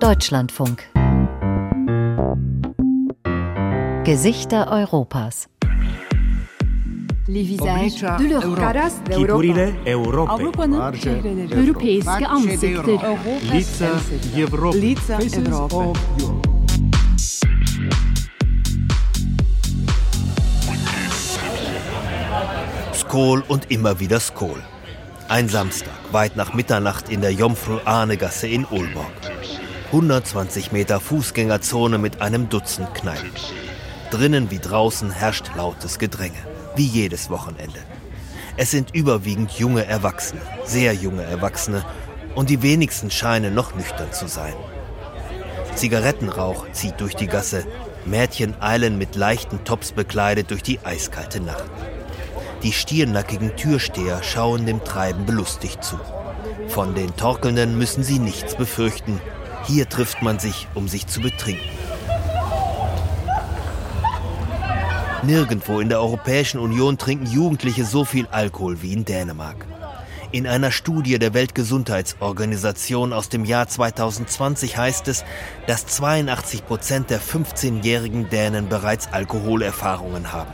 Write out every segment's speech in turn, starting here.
Deutschlandfunk. Gesichter Europas. Les visages de l'Europe. Figurile Europei. Avrupa'nın Europeiske ansikter. Лица Европы. Лица Европы. Skol und immer wieder Skol. Ein Samstag, weit nach Mitternacht in der Jomfru-Ahne-Gasse in Ulborg. 120 Meter Fußgängerzone mit einem Dutzend Kneipen. Drinnen wie draußen herrscht lautes Gedränge, wie jedes Wochenende. Es sind überwiegend junge Erwachsene, sehr junge Erwachsene, und die wenigsten scheinen noch nüchtern zu sein. Zigarettenrauch zieht durch die Gasse, Mädchen eilen mit leichten Tops bekleidet durch die eiskalte Nacht. Die stiernackigen Türsteher schauen dem Treiben belustigt zu. Von den Torkelnden müssen sie nichts befürchten. Hier trifft man sich, um sich zu betrinken. Nirgendwo in der Europäischen Union trinken Jugendliche so viel Alkohol wie in Dänemark. In einer Studie der Weltgesundheitsorganisation aus dem Jahr 2020 heißt es, dass 82 Prozent der 15-jährigen Dänen bereits Alkoholerfahrungen haben.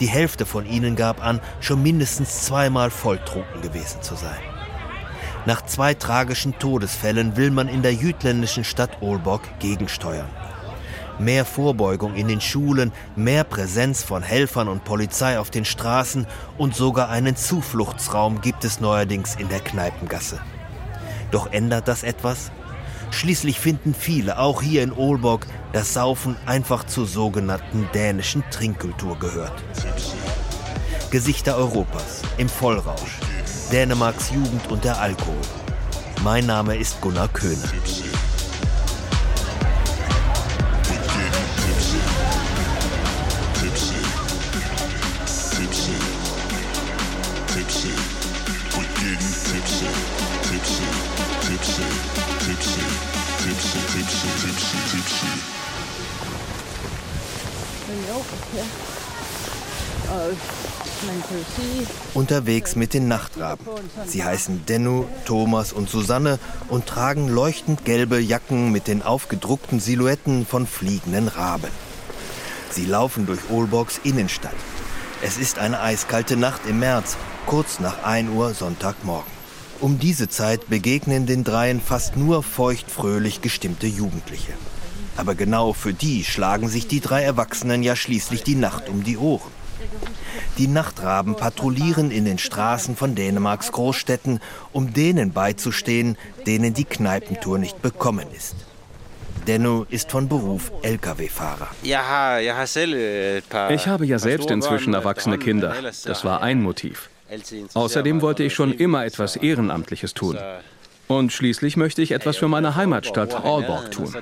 Die Hälfte von ihnen gab an, schon mindestens zweimal volltrunken gewesen zu sein. Nach zwei tragischen Todesfällen will man in der jütländischen Stadt Aalborg gegensteuern. Mehr Vorbeugung in den Schulen, mehr Präsenz von Helfern und Polizei auf den Straßen und sogar einen Zufluchtsraum gibt es neuerdings in der Kneipengasse. Doch ändert das etwas? Schließlich finden viele, auch hier in Aalborg, dass Saufen einfach zur sogenannten dänischen Trinkkultur gehört. Gesichter Europas im Vollrausch. Dänemarks Jugend und der Alkohol. Mein Name ist Gunnar Köhne. Unterwegs mit den Nachtraben. Sie heißen Dennu, Thomas und Susanne und tragen leuchtend gelbe Jacken mit den aufgedruckten Silhouetten von fliegenden Raben. Sie laufen durch Aalborgs Innenstadt. Es ist eine eiskalte Nacht im März, kurz nach 1 Uhr Sonntagmorgen. Um diese Zeit begegnen den dreien fast nur feuchtfröhlich gestimmte Jugendliche. Aber genau für die schlagen sich die drei Erwachsenen ja schließlich die Nacht um die Ohren. Die Nachtraben patrouillieren in den Straßen von Dänemarks Großstädten, um denen beizustehen, denen die Kneipentour nicht bekommen ist. Denno ist von Beruf Lkw-Fahrer. Ich habe ja selbst inzwischen erwachsene Kinder. Das war ein Motiv. Außerdem wollte ich schon immer etwas Ehrenamtliches tun. Und schließlich möchte ich etwas für meine Heimatstadt Aalborg tun.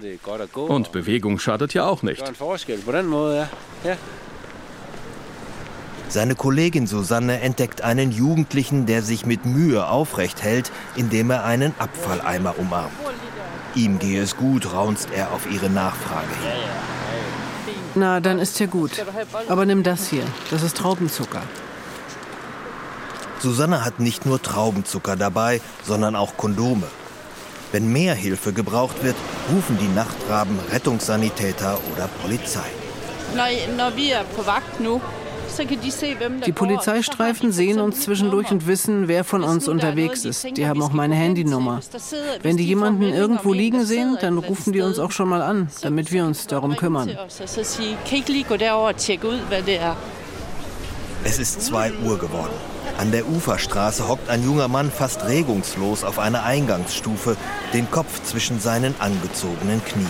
Und Bewegung schadet ja auch nicht. Seine Kollegin Susanne entdeckt einen Jugendlichen, der sich mit Mühe aufrecht hält, indem er einen Abfalleimer umarmt. Ihm gehe es gut, raunzt er auf ihre Nachfrage hin. Na, dann ist ja gut. Aber nimm das hier. Das ist Traubenzucker. Susanne hat nicht nur Traubenzucker dabei, sondern auch Kondome. Wenn mehr Hilfe gebraucht wird, rufen die Nachtraben Rettungssanitäter oder Polizei. Die Polizeistreifen sehen uns zwischendurch und wissen, wer von uns unterwegs ist. Die haben auch meine Handynummer. Wenn die jemanden irgendwo liegen sehen, dann rufen die uns auch schon mal an, damit wir uns darum kümmern. Es ist 2 Uhr geworden. An der Uferstraße hockt ein junger Mann fast regungslos auf einer Eingangsstufe, den Kopf zwischen seinen angezogenen Knien.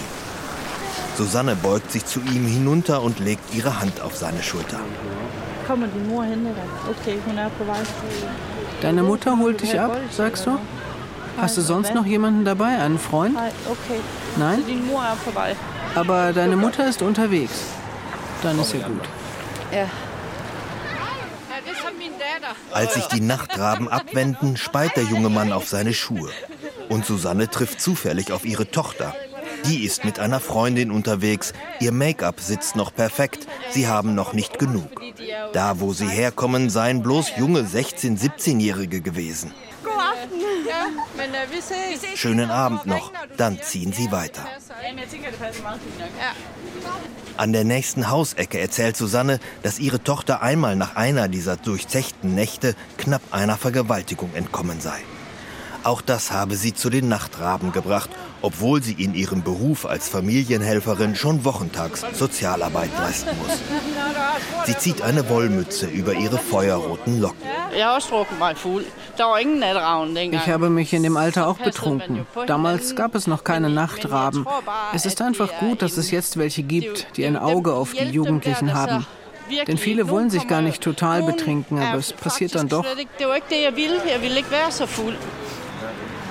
Susanne beugt sich zu ihm hinunter und legt ihre Hand auf seine Schulter. Deine Mutter holt dich ab, sagst du? Hast du sonst noch jemanden dabei, einen Freund? Nein? Aber deine Mutter ist unterwegs. Dann ist ja gut. Als sich die Nachtraben abwenden, speit der junge Mann auf seine Schuhe. Und Susanne trifft zufällig auf ihre Tochter. Die ist mit einer Freundin unterwegs. Ihr Make-up sitzt noch perfekt. Sie haben noch nicht genug. Da, wo sie herkommen, seien bloß junge 16-, 17-Jährige gewesen. Schönen Abend noch, dann ziehen sie weiter. An der nächsten Hausecke erzählt Susanne, dass ihre Tochter einmal nach einer dieser durchzechten Nächte knapp einer Vergewaltigung entkommen sei. Auch das habe sie zu den Nachtraben gebracht, obwohl sie in ihrem Beruf als Familienhelferin schon wochentags Sozialarbeit leisten muss. Sie zieht eine Wollmütze über ihre feuerroten Locken. Ich habe mich in dem Alter auch betrunken. Damals gab es noch keine Nachtraben. Es ist einfach gut, dass es jetzt welche gibt, die ein Auge auf die Jugendlichen haben. Denn viele wollen sich gar nicht total betrinken, aber es passiert dann doch.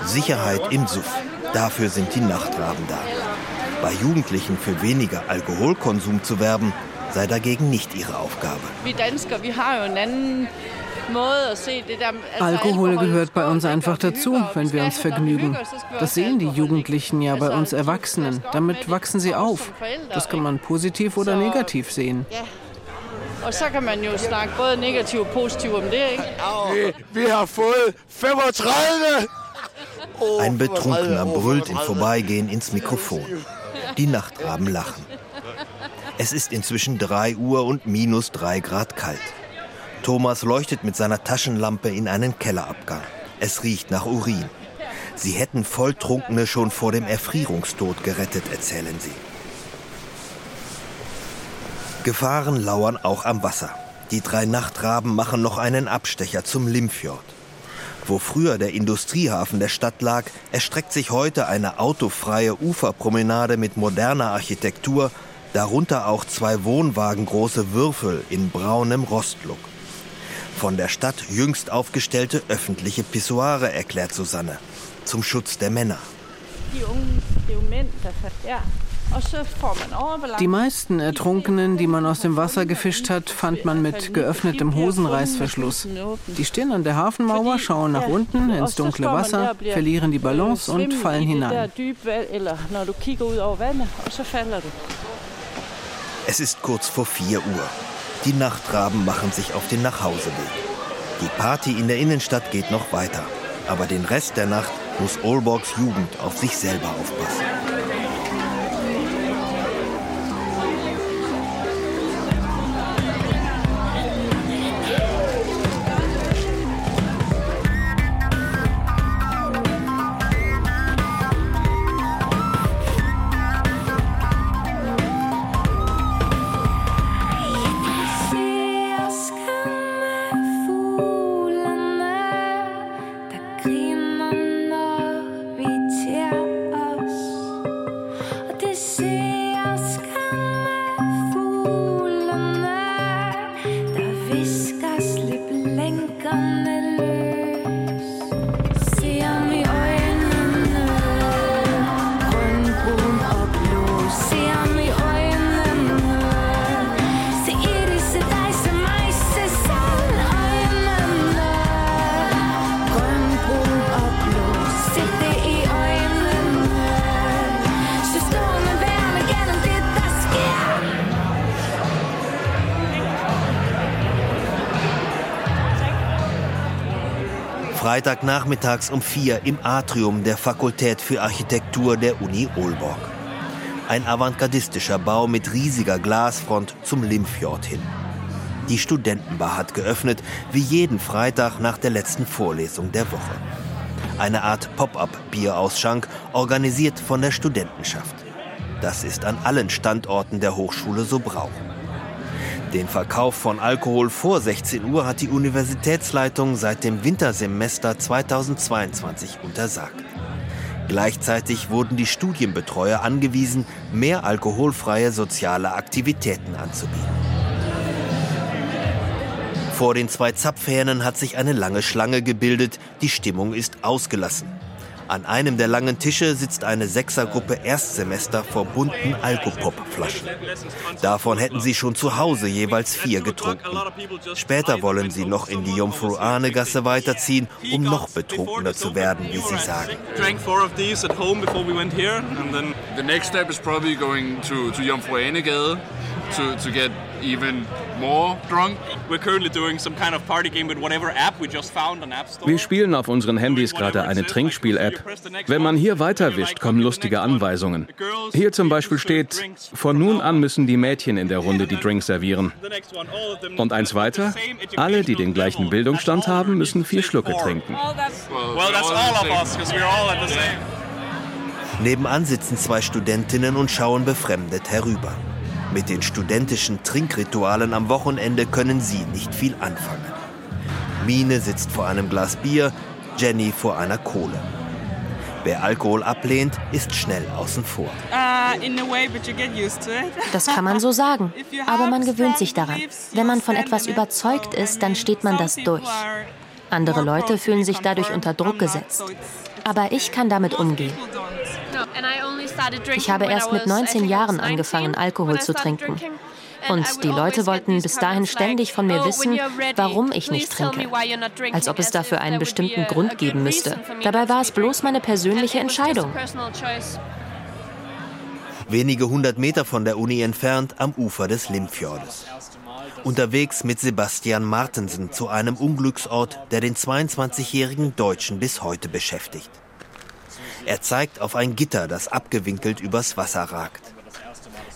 Sicherheit im Suff. Dafür sind die Nachtraben da. Bei Jugendlichen für weniger Alkoholkonsum zu werben, sei dagegen nicht ihre Aufgabe. Alkohol gehört bei uns einfach dazu, wenn wir uns vergnügen. Das sehen die Jugendlichen ja bei uns Erwachsenen. Damit wachsen sie auf. Das kann man positiv oder negativ sehen. Og så kan man jo snakke både negativ og positiv om det, ikke? Vi, vi har fået 35! Ein Betrunkener brüllt im Vorbeigehen ins Mikrofon. Die Nachtraben lachen. Es ist inzwischen 3 Uhr und minus 3 Grad kalt. Thomas leuchtet mit seiner Taschenlampe in einen Kellerabgang. Es riecht nach Urin. Sie hätten Volltrunkene schon vor dem Erfrierungstod gerettet, erzählen sie. Gefahren lauern auch am Wasser. Die drei Nachtraben machen noch einen Abstecher zum Limfjord. Wo früher der Industriehafen der Stadt lag, erstreckt sich heute eine autofreie Uferpromenade mit moderner Architektur, darunter auch zwei wohnwagengroße Würfel in braunem Rostlook. Von der Stadt jüngst aufgestellte öffentliche Pissoire, erklärt Susanne, zum Schutz der Männer. Die meisten Ertrunkenen, die man aus dem Wasser gefischt hat, fand man mit geöffnetem Hosenreißverschluss. Die stehen an der Hafenmauer, schauen nach unten ins dunkle Wasser, verlieren die Balance und fallen hinein. Es ist kurz vor 4 Uhr. Die Nachtraben machen sich auf den Nachhauseweg. Die Party in der Innenstadt geht noch weiter. Aber den Rest der Nacht muss Olborgs Jugend auf sich selber aufpassen. Freitagnachmittags um vier im Atrium der Fakultät für Architektur der Uni Aalborg. Ein avantgardistischer Bau mit riesiger Glasfront zum Limfjord hin. Die Studentenbar hat geöffnet, wie jeden Freitag nach der letzten Vorlesung der Woche. Eine Art Pop-up-Bierausschank, organisiert von der Studentenschaft. Das ist an allen Standorten der Hochschule so Brauch. Den Verkauf von Alkohol vor 16 Uhr hat die Universitätsleitung seit dem Wintersemester 2022 untersagt. Gleichzeitig wurden die Studienbetreuer angewiesen, mehr alkoholfreie soziale Aktivitäten anzubieten. Vor den zwei Zapfhähnen hat sich eine lange Schlange gebildet, die Stimmung ist ausgelassen. An einem der langen Tische sitzt eine Sechsergruppe Erstsemester vor bunten Alkopop-Flaschen. Davon hätten sie schon zu Hause jeweils vier getrunken. Später wollen sie noch in die Jungfrau-Ahne-Gasse weiterziehen, um noch betrunkener zu werden, wie sie sagen. The next step is probably going to, to Jomfru Ane Gade to, to get even more drunk. Wir spielen auf unseren Handys gerade eine Trinkspiel-App. Wenn man hier weiterwischt, kommen lustige Anweisungen. Hier zum Beispiel steht, von nun an müssen die Mädchen in der Runde die Drinks servieren. Und eins weiter, alle, die den gleichen Bildungsstand haben, müssen vier Schlucke trinken. Nebenan sitzen zwei Studentinnen und schauen befremdet herüber. Mit den studentischen Trinkritualen am Wochenende können sie nicht viel anfangen. Mine sitzt vor einem Glas Bier, Jenny vor einer Kohle. Wer Alkohol ablehnt, ist schnell außen vor. Das kann man so sagen, aber man gewöhnt sich daran. Wenn man von etwas überzeugt ist, dann steht man das durch. Andere Leute fühlen sich dadurch unter Druck gesetzt. Aber ich kann damit umgehen. Ich habe erst mit 19 Jahren angefangen, Alkohol zu trinken. Und die Leute wollten bis dahin ständig von mir wissen, warum ich nicht trinke. Als ob es dafür einen bestimmten Grund geben müsste. Dabei war es bloß meine persönliche Entscheidung. Wenige hundert Meter von der Uni entfernt am Ufer des Limfjordes. Unterwegs mit Sebastian Martensen zu einem Unglücksort, der den 22-jährigen Deutschen bis heute beschäftigt. Er zeigt auf ein Gitter, das abgewinkelt übers Wasser ragt.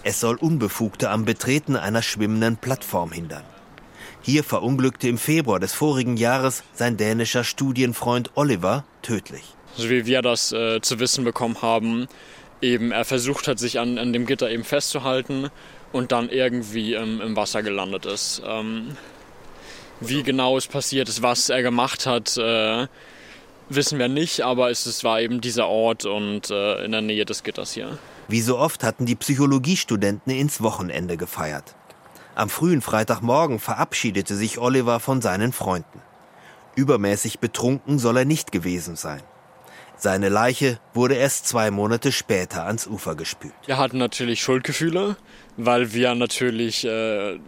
Es soll Unbefugte am Betreten einer schwimmenden Plattform hindern. Hier verunglückte im Februar des vorigen Jahres sein dänischer Studienfreund Oliver tödlich. So wie wir das äh, zu wissen bekommen haben, eben er versucht hat, sich an, an dem Gitter eben festzuhalten und dann irgendwie ähm, im Wasser gelandet ist. Ähm, wie genau es passiert ist, was er gemacht hat, äh, wissen wir nicht, aber es, war eben dieser Ort und äh, in der Nähe des Gitters hier. Wie so oft hatten die Psychologiestudenten ins Wochenende gefeiert. Am frühen Freitagmorgen verabschiedete sich Oliver von seinen Freunden. Übermäßig betrunken soll er nicht gewesen sein. Seine Leiche wurde erst zwei Monate später ans Ufer gespült. Wir hatten natürlich Schuldgefühle, weil wir natürlich äh,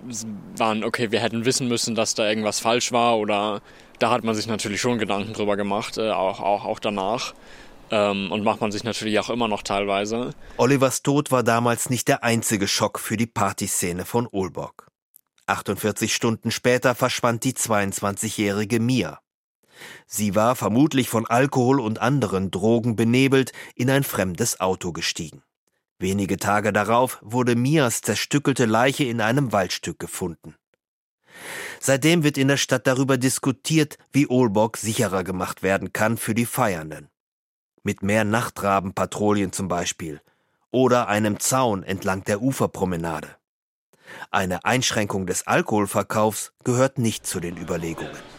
waren, okay, wir hätten wissen müssen, dass da irgendwas falsch war oder da hat man sich natürlich schon Gedanken drüber gemacht, äh, auch, auch, auch danach. Ähm, und macht man sich natürlich auch immer noch teilweise. Olivers Tod war damals nicht der einzige Schock für die Partyszene von Olborg. 48 Stunden später verschwand die 22-jährige Mia. Sie war vermutlich von Alkohol und anderen Drogen benebelt in ein fremdes Auto gestiegen. Wenige Tage darauf wurde Mias zerstückelte Leiche in einem Waldstück gefunden. Seitdem wird in der Stadt darüber diskutiert, wie Olborg sicherer gemacht werden kann für die Feiernden. Mit mehr Nachtrabenpatrouillen zum Beispiel oder einem Zaun entlang der Uferpromenade. Eine Einschränkung des Alkoholverkaufs gehört nicht zu den Überlegungen.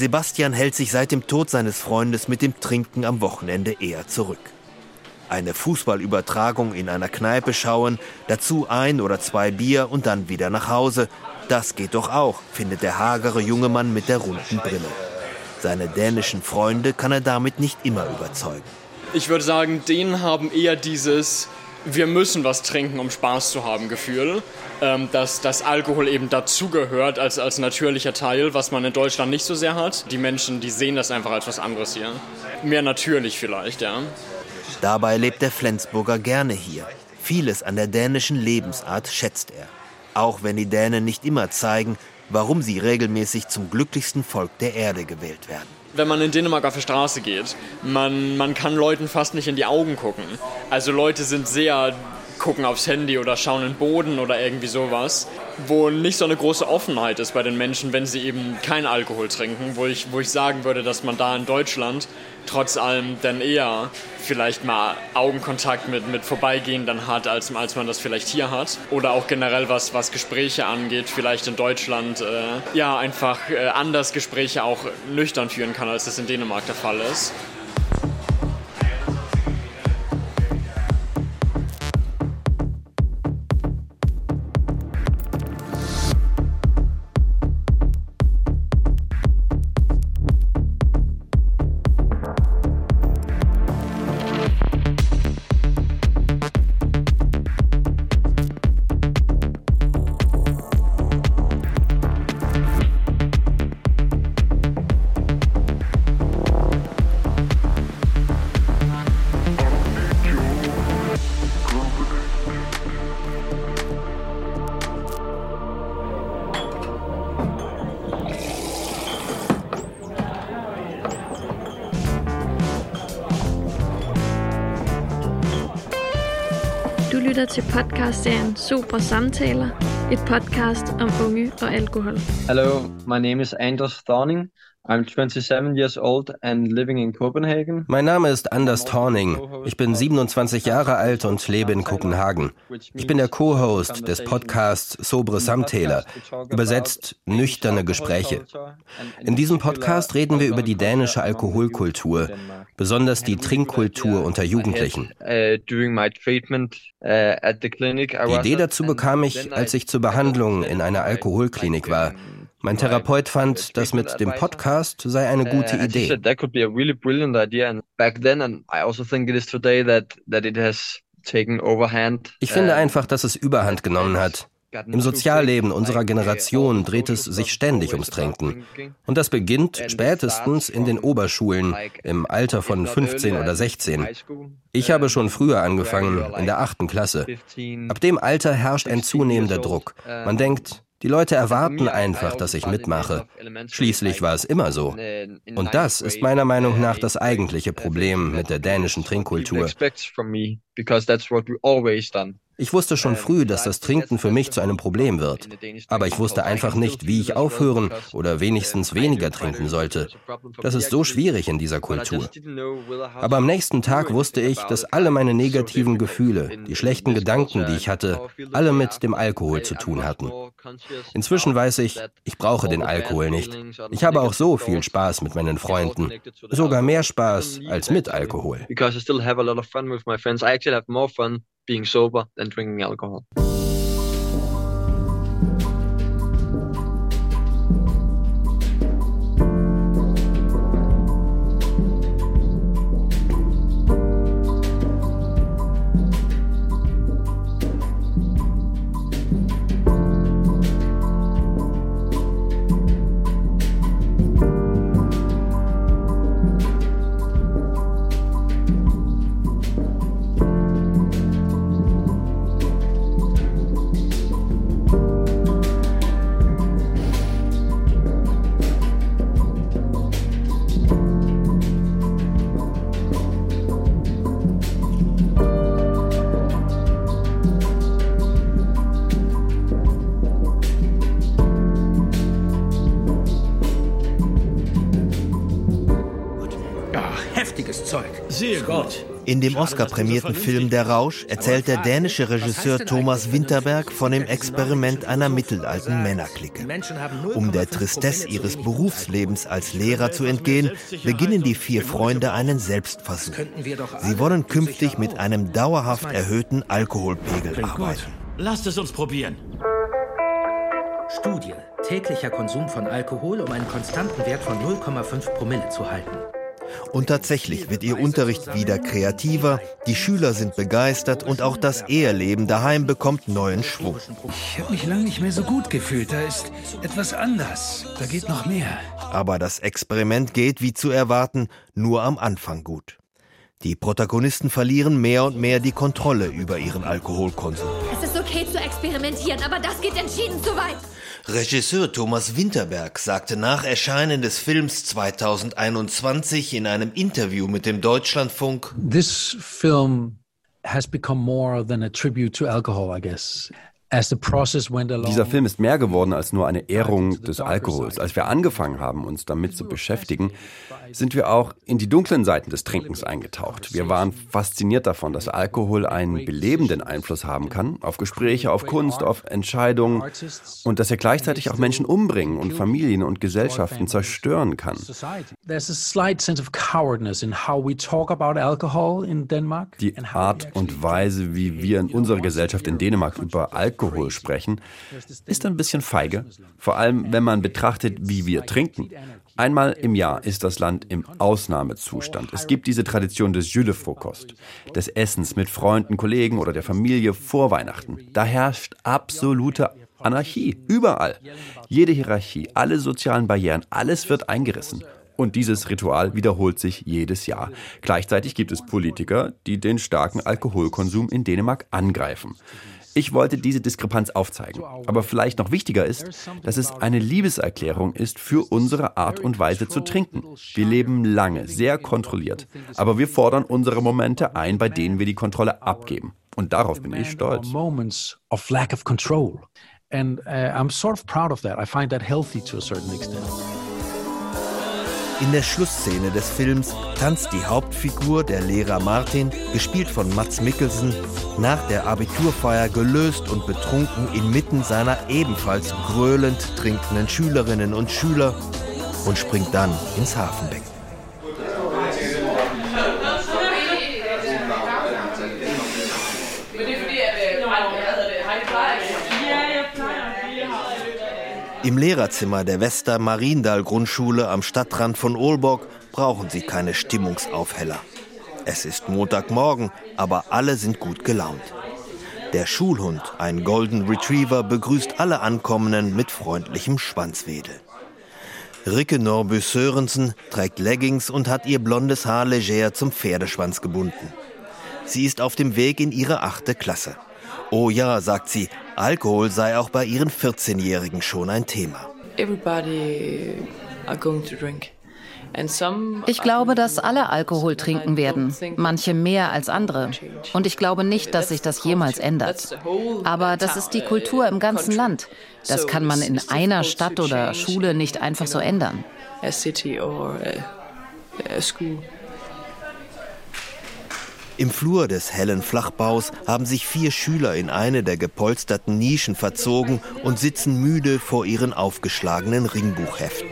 Sebastian hält sich seit dem Tod seines Freundes mit dem Trinken am Wochenende eher zurück eine Fußballübertragung in einer Kneipe schauen, dazu ein oder zwei Bier und dann wieder nach Hause. Das geht doch auch, findet der hagere junge Mann mit der runden Brille. Seine dänischen Freunde kann er damit nicht immer überzeugen. Ich würde sagen, denen haben eher dieses wir müssen was trinken, um Spaß zu haben Gefühl. Ähm, dass, dass Alkohol eben dazugehört als, als natürlicher Teil, was man in Deutschland nicht so sehr hat. Die Menschen, die sehen das einfach als was anderes hier. Mehr natürlich vielleicht, ja. Dabei lebt der Flensburger gerne hier. Vieles an der dänischen Lebensart schätzt er. Auch wenn die Dänen nicht immer zeigen, warum sie regelmäßig zum glücklichsten Volk der Erde gewählt werden. Wenn man in Dänemark auf die Straße geht, man, man kann Leuten fast nicht in die Augen gucken. Also Leute sind sehr gucken aufs Handy oder schauen in den Boden oder irgendwie sowas, wo nicht so eine große Offenheit ist bei den Menschen, wenn sie eben keinen Alkohol trinken, wo ich, wo ich sagen würde, dass man da in Deutschland trotz allem dann eher vielleicht mal Augenkontakt mit, mit Vorbeigehen dann hat, als, als man das vielleicht hier hat. Oder auch generell was, was Gespräche angeht, vielleicht in Deutschland äh, ja einfach äh, anders Gespräche auch nüchtern führen kann, als das in Dänemark der Fall ist. Sobre Samtaler, et podcast om unge og alkohol. Hello, my name is Anders Thorning. I'm 27 years old and living in Copenhagen. Mein Name ist Anders Thorning. Ich bin 27 Jahre alt und lebe in Kopenhagen. Ich bin der Co-Host des Podcasts Sobre Samtaler, übersetzt nüchterne Gespräche. In diesem Podcast reden wir über die dänische Alkoholkultur, besonders die Trinkkultur unter Jugendlichen. Uh, uh, die Idee dazu bekam ich, als ich zur Behandlung in einer Alkoholklinik war. Mein Therapeut fand, das mit dem Podcast sei eine gute Idee. Ich finde einfach, dass es Überhand genommen hat. Im Sozialleben unserer Generation dreht es sich ständig ums Trinken. Und das beginnt spätestens in den Oberschulen im Alter von 15 oder 16. Ich habe schon früher angefangen, in der achten Klasse. Ab dem Alter herrscht ein zunehmender Druck. Man denkt, die Leute erwarten einfach, dass ich mitmache. Schließlich war es immer so. Und das ist meiner Meinung nach das eigentliche Problem mit der dänischen Trinkkultur. Ich wusste schon früh, dass das Trinken für mich zu einem Problem wird. Aber ich wusste einfach nicht, wie ich aufhören oder wenigstens weniger trinken sollte. Das ist so schwierig in dieser Kultur. Aber am nächsten Tag wusste ich, dass alle meine negativen Gefühle, die schlechten Gedanken, die ich hatte, alle mit dem Alkohol zu tun hatten. Inzwischen weiß ich, ich brauche den Alkohol nicht. Ich habe auch so viel Spaß mit meinen Freunden. Sogar mehr Spaß als mit Alkohol being sober than drinking alcohol. In dem Oscar-prämierten Film Der Rausch erzählt der dänische Regisseur Thomas Winterberg von dem Experiment einer mittelalten Männerklicke. Um der Tristesse ihres Berufslebens als Lehrer zu entgehen, beginnen die vier Freunde einen Selbstversuch. Sie wollen künftig mit einem dauerhaft erhöhten Alkoholpegel arbeiten. Lasst es uns probieren. Studie. Täglicher Konsum von Alkohol, um einen konstanten Wert von 0,5 Promille zu halten. Und tatsächlich wird ihr Unterricht wieder kreativer, die Schüler sind begeistert und auch das Eheleben daheim bekommt neuen Schwung. Ich habe mich lange nicht mehr so gut gefühlt. Da ist etwas anders. Da geht noch mehr. Aber das Experiment geht, wie zu erwarten, nur am Anfang gut. Die Protagonisten verlieren mehr und mehr die Kontrolle über ihren Alkoholkonsum. Es ist okay zu experimentieren, aber das geht entschieden zu weit. Regisseur Thomas Winterberg sagte nach Erscheinen des Films 2021 in einem Interview mit dem Deutschlandfunk: This film has become more than a tribute to alcohol, I guess. Dieser Film ist mehr geworden als nur eine Ehrung des Alkohols. Als wir angefangen haben, uns damit zu beschäftigen, sind wir auch in die dunklen Seiten des Trinkens eingetaucht. Wir waren fasziniert davon, dass Alkohol einen belebenden Einfluss haben kann auf Gespräche, auf Kunst, auf Entscheidungen und dass er gleichzeitig auch Menschen umbringen und Familien und Gesellschaften zerstören kann. Die Art und Weise, wie wir in unserer Gesellschaft in Dänemark über Alkohol Alkohol sprechen, ist ein bisschen feige, vor allem wenn man betrachtet, wie wir trinken. Einmal im Jahr ist das Land im Ausnahmezustand. Es gibt diese Tradition des Jüllefrokost, des Essens mit Freunden, Kollegen oder der Familie vor Weihnachten. Da herrscht absolute Anarchie, überall. Jede Hierarchie, alle sozialen Barrieren, alles wird eingerissen. Und dieses Ritual wiederholt sich jedes Jahr. Gleichzeitig gibt es Politiker, die den starken Alkoholkonsum in Dänemark angreifen. Ich wollte diese Diskrepanz aufzeigen. Aber vielleicht noch wichtiger ist, dass es eine Liebeserklärung ist für unsere Art und Weise zu trinken. Wir leben lange, sehr kontrolliert. Aber wir fordern unsere Momente ein, bei denen wir die Kontrolle abgeben. Und darauf bin ich stolz. And uh, I'm sort of proud of that. I find that healthy to a certain extent. In der Schlussszene des Films tanzt die Hauptfigur, der Lehrer Martin, gespielt von Mats Mikkelsen, nach der Abiturfeier gelöst und betrunken inmitten seiner ebenfalls gröhlend trinkenden Schülerinnen und Schüler und springt dann ins Hafenbecken. Im Lehrerzimmer der Wester Mariendal Grundschule am Stadtrand von Olborg brauchen sie keine Stimmungsaufheller. Es ist Montagmorgen, aber alle sind gut gelaunt. Der Schulhund, ein Golden Retriever, begrüßt alle Ankommenden mit freundlichem Schwanzwedel. Ricke Norbü Sörensen trägt Leggings und hat ihr blondes Haar leger zum Pferdeschwanz gebunden. Sie ist auf dem Weg in ihre achte Klasse. Oh ja, sagt sie, Alkohol sei auch bei ihren 14-Jährigen schon ein Thema. Ich glaube, dass alle Alkohol trinken werden, manche mehr als andere. Und ich glaube nicht, dass sich das jemals ändert. Aber das ist die Kultur im ganzen Land. Das kann man in einer Stadt oder Schule nicht einfach so ändern. Im Flur des hellen Flachbaus haben sich vier Schüler in eine der gepolsterten Nischen verzogen und sitzen müde vor ihren aufgeschlagenen Ringbuchheften.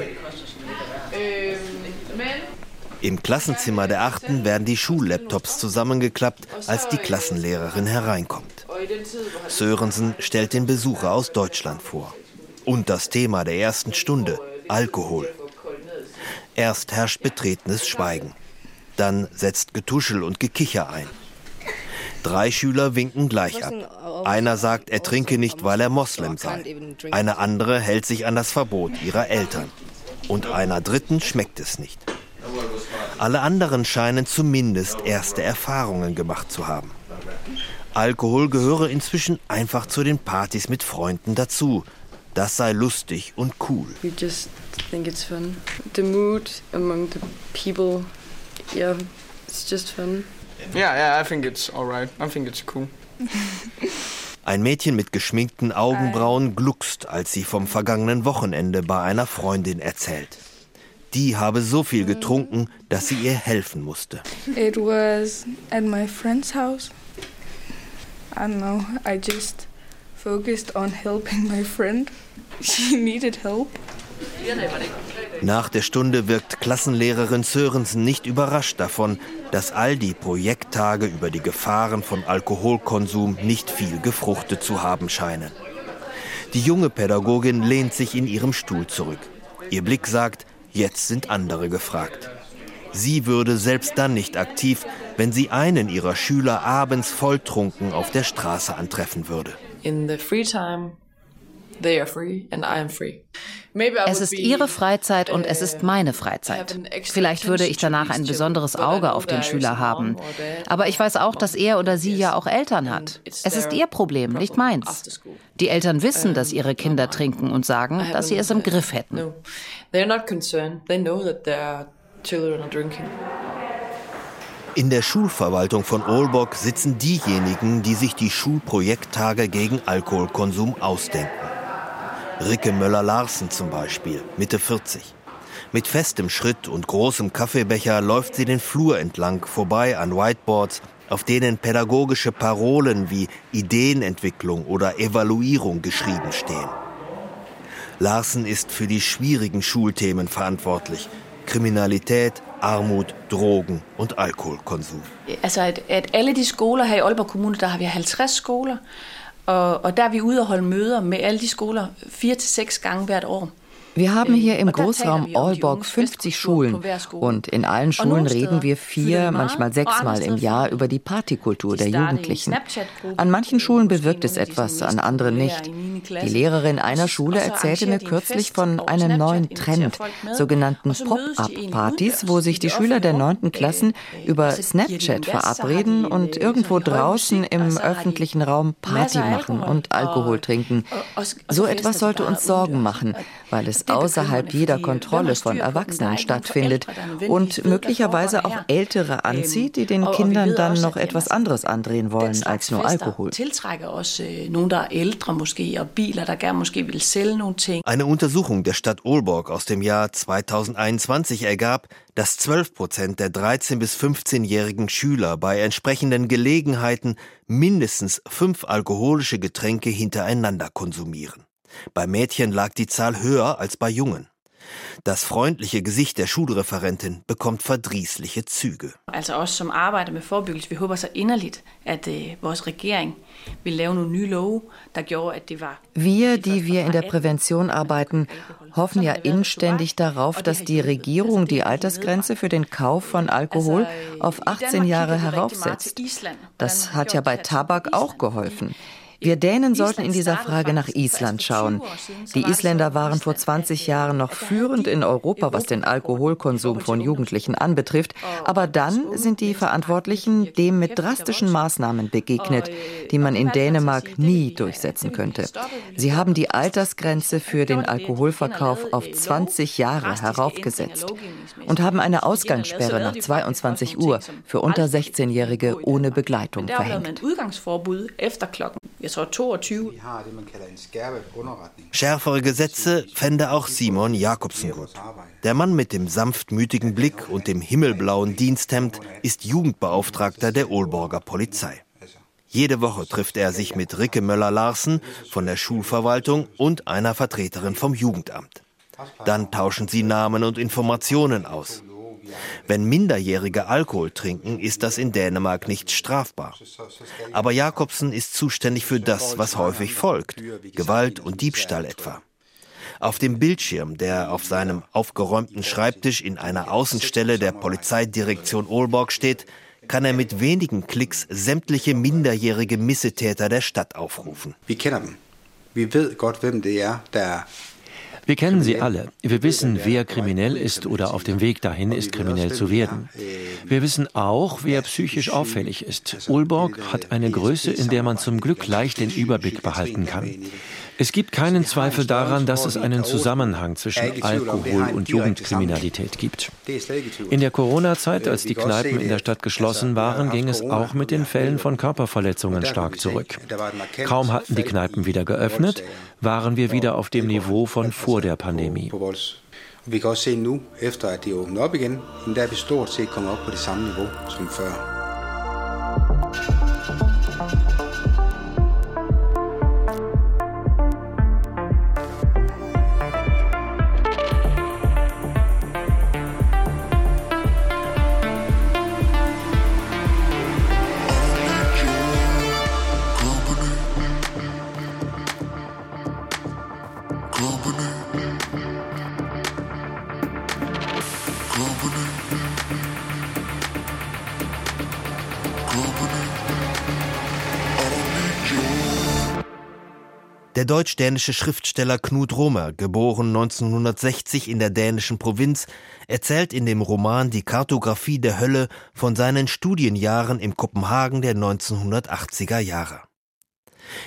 Im Klassenzimmer der Achten werden die Schullaptops zusammengeklappt, als die Klassenlehrerin hereinkommt. Sörensen stellt den Besucher aus Deutschland vor. Und das Thema der ersten Stunde, Alkohol. Erst herrscht betretenes Schweigen. Dann setzt Getuschel und Gekicher ein. Drei Schüler winken gleich ab. Einer sagt, er trinke nicht, weil er Moslem sei. Eine andere hält sich an das Verbot ihrer Eltern. Und einer dritten schmeckt es nicht. Alle anderen scheinen zumindest erste Erfahrungen gemacht zu haben. Alkohol gehöre inzwischen einfach zu den Partys mit Freunden dazu. Das sei lustig und cool. We just think it's fun. The mood among the people yeah, it's just fun. Yeah, yeah, I think it's alright. I think it's cool. Ein Mädchen mit geschminkten Augenbrauen gluckst, als sie vom vergangenen Wochenende bei einer Freundin erzählt. Die habe so viel getrunken, dass sie ihr helfen musste. It was at my friend's house. I don't know, I just focused on helping my friend. She needed help. Nach der Stunde wirkt Klassenlehrerin Sörensen nicht überrascht davon, dass all die Projekttage über die Gefahren von Alkoholkonsum nicht viel gefruchtet zu haben scheinen. Die junge Pädagogin lehnt sich in ihrem Stuhl zurück. Ihr Blick sagt, jetzt sind andere gefragt. Sie würde selbst dann nicht aktiv, wenn sie einen ihrer Schüler abends volltrunken auf der Straße antreffen würde. In the free time es ist ihre Freizeit und es ist meine Freizeit. Vielleicht würde ich danach ein besonderes Auge auf den Schüler haben. Aber ich weiß auch, dass er oder sie ja auch Eltern hat. Es ist ihr Problem, nicht meins. Die Eltern wissen, dass ihre Kinder trinken und sagen, dass sie es im Griff hätten. In der Schulverwaltung von Olborg sitzen diejenigen, die sich die Schulprojekttage gegen Alkoholkonsum ausdenken. Ricke Möller-Larsen zum Beispiel, Mitte 40. Mit festem Schritt und großem Kaffeebecher läuft sie den Flur entlang, vorbei an Whiteboards, auf denen pädagogische Parolen wie Ideenentwicklung oder Evaluierung geschrieben stehen. Larsen ist für die schwierigen Schulthemen verantwortlich. Kriminalität, Armut, Drogen und Alkoholkonsum. Also at, at alle de skoler her i Aalborg Kommune, der har vi 50 skoler, Og, og der er vi ude og holde møder med alle de skoler fire til seks gange hvert år. Wir haben hier im Großraum Aalborg 50 Schulen. Und in allen Schulen reden wir vier, manchmal sechsmal im Jahr über die Partykultur der Jugendlichen. An manchen Schulen bewirkt es etwas, an anderen nicht. Die Lehrerin einer Schule erzählte mir kürzlich von einem neuen Trend, sogenannten Pop-up-Partys, wo sich die Schüler der neunten Klassen über Snapchat verabreden und irgendwo draußen im öffentlichen Raum Party machen und Alkohol. Trinken. So etwas sollte uns Sorgen machen, weil es außerhalb jeder Kontrolle von Erwachsenen stattfindet und möglicherweise auch Ältere anzieht, die den Kindern dann noch etwas anderes andrehen wollen als nur Alkohol. Eine Untersuchung der Stadt Aalborg aus dem Jahr 2021 ergab, dass 12 Prozent der 13- bis 15-jährigen Schüler bei entsprechenden Gelegenheiten mindestens fünf alkoholische Getränke hintereinander konsumieren. Bei Mädchen lag die Zahl höher als bei Jungen. Das freundliche Gesicht der Schulreferentin bekommt verdrießliche Züge. Also os som arbejder med forebyggelse, vi håber så inderligt, at øh, vores regering vil lave nogle nye love, der gjorde, at det var... Wir, die wir in der Prävention arbeiten, hoffen ja inständig darauf, dass die Regierung die Altersgrenze für den Kauf von Alkohol auf 18 Jahre heraufsetzt. Das hat ja bei Tabak auch geholfen. Wir Dänen sollten in dieser Frage nach Island schauen. Die Isländer waren vor 20 Jahren noch führend in Europa, was den Alkoholkonsum von Jugendlichen anbetrifft. Aber dann sind die Verantwortlichen dem mit drastischen Maßnahmen begegnet, die man in Dänemark nie durchsetzen könnte. Sie haben die Altersgrenze für den Alkoholverkauf auf 20 Jahre heraufgesetzt und haben eine Ausgangssperre nach 22 Uhr für unter 16-Jährige ohne Begleitung verhängt. Schärfere Gesetze fände auch Simon Jakobsen gut. Der Mann mit dem sanftmütigen Blick und dem himmelblauen Diensthemd ist Jugendbeauftragter der Ohlborger Polizei. Jede Woche trifft er sich mit Ricke Möller-Larsen von der Schulverwaltung und einer Vertreterin vom Jugendamt. Dann tauschen sie Namen und Informationen aus. Wenn Minderjährige Alkohol trinken, ist das in Dänemark nicht strafbar. Aber Jakobsen ist zuständig für das, was häufig folgt, Gewalt und Diebstahl etwa. Auf dem Bildschirm, der auf seinem aufgeräumten Schreibtisch in einer Außenstelle der Polizeidirektion Aalborg steht, kann er mit wenigen Klicks sämtliche minderjährige Missetäter der Stadt aufrufen. Wir kennen Wir wissen godt, hvem det er, der wir kennen sie alle. Wir wissen, wer kriminell ist oder auf dem Weg dahin ist, kriminell zu werden. Wir wissen auch, wer psychisch auffällig ist. Ulborg hat eine Größe, in der man zum Glück leicht den Überblick behalten kann. Es gibt keinen Zweifel daran, dass es einen Zusammenhang zwischen Alkohol und Jugendkriminalität gibt. In der Corona-Zeit, als die Kneipen in der Stadt geschlossen waren, ging es auch mit den Fällen von Körperverletzungen stark zurück. Kaum hatten die Kneipen wieder geöffnet, waren wir wieder auf dem Niveau von vor der Pandemie. Vi kan også se nu, efter at de åbner op igen, der er vi stort set kommet op på det samme niveau som før. Der deutsch-dänische Schriftsteller Knut Romer, geboren 1960 in der dänischen Provinz, erzählt in dem Roman Die Kartographie der Hölle von seinen Studienjahren im Kopenhagen der 1980er Jahre.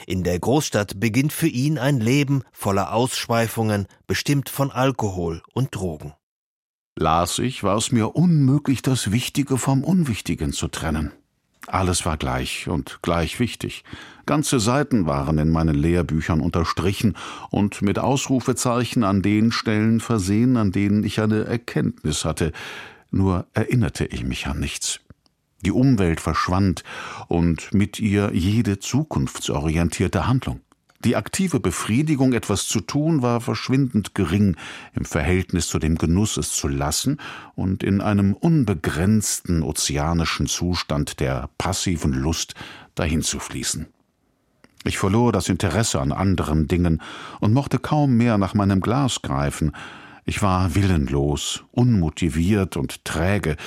In der Großstadt beginnt für ihn ein Leben voller Ausschweifungen, bestimmt von Alkohol und Drogen. Las ich, war es mir unmöglich, das Wichtige vom Unwichtigen zu trennen. Alles war gleich und gleich wichtig. Ganze Seiten waren in meinen Lehrbüchern unterstrichen und mit Ausrufezeichen an den Stellen versehen, an denen ich eine Erkenntnis hatte, nur erinnerte ich mich an nichts. Die Umwelt verschwand und mit ihr jede zukunftsorientierte Handlung. Die aktive Befriedigung, etwas zu tun, war verschwindend gering im Verhältnis zu dem Genuss, es zu lassen und in einem unbegrenzten ozeanischen Zustand der passiven Lust dahinzufließen. Ich verlor das Interesse an anderen Dingen und mochte kaum mehr nach meinem Glas greifen. Ich war willenlos, unmotiviert und träge,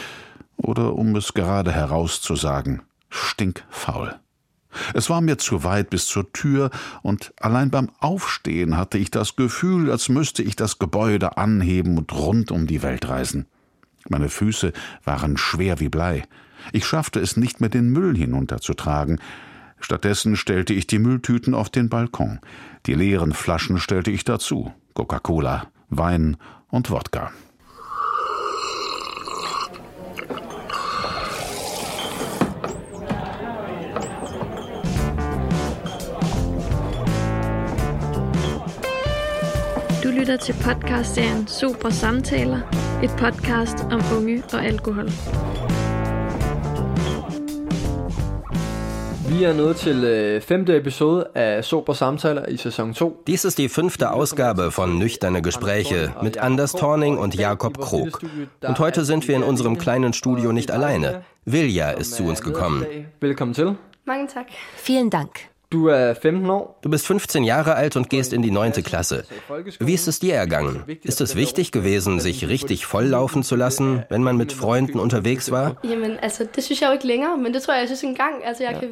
oder um es gerade herauszusagen, stinkfaul. Es war mir zu weit bis zur Tür, und allein beim Aufstehen hatte ich das Gefühl, als müsste ich das Gebäude anheben und rund um die Welt reisen. Meine Füße waren schwer wie Blei. Ich schaffte es nicht mehr, den Müll hinunterzutragen. Stattdessen stellte ich die Mülltüten auf den Balkon. Die leeren Flaschen stellte ich dazu. Coca-Cola Wein und Wodka. Du lytter til podcastserien Super Samtaler, et podcast om unge og alkohol. Vi er nået til øh, femte Episode af Super Samtaler i Saison 2. Dies ist die fünfte Ausgabe von Nüchterne Gespräche mit Anders Torning und Jakob Krog. Und heute sind wir in unserem kleinen Studio nicht alleine. Vilja ist zu uns gekommen. Willkommen til. Mange tak. Vielen Dank. Du 15 år. Du bist 15 Jahre alt und gehst in die neunte Klasse. Wie ist es dir ergangen? Ist es wichtig gewesen, sich richtig volllaufen zu lassen, wenn man mit Freunden unterwegs war?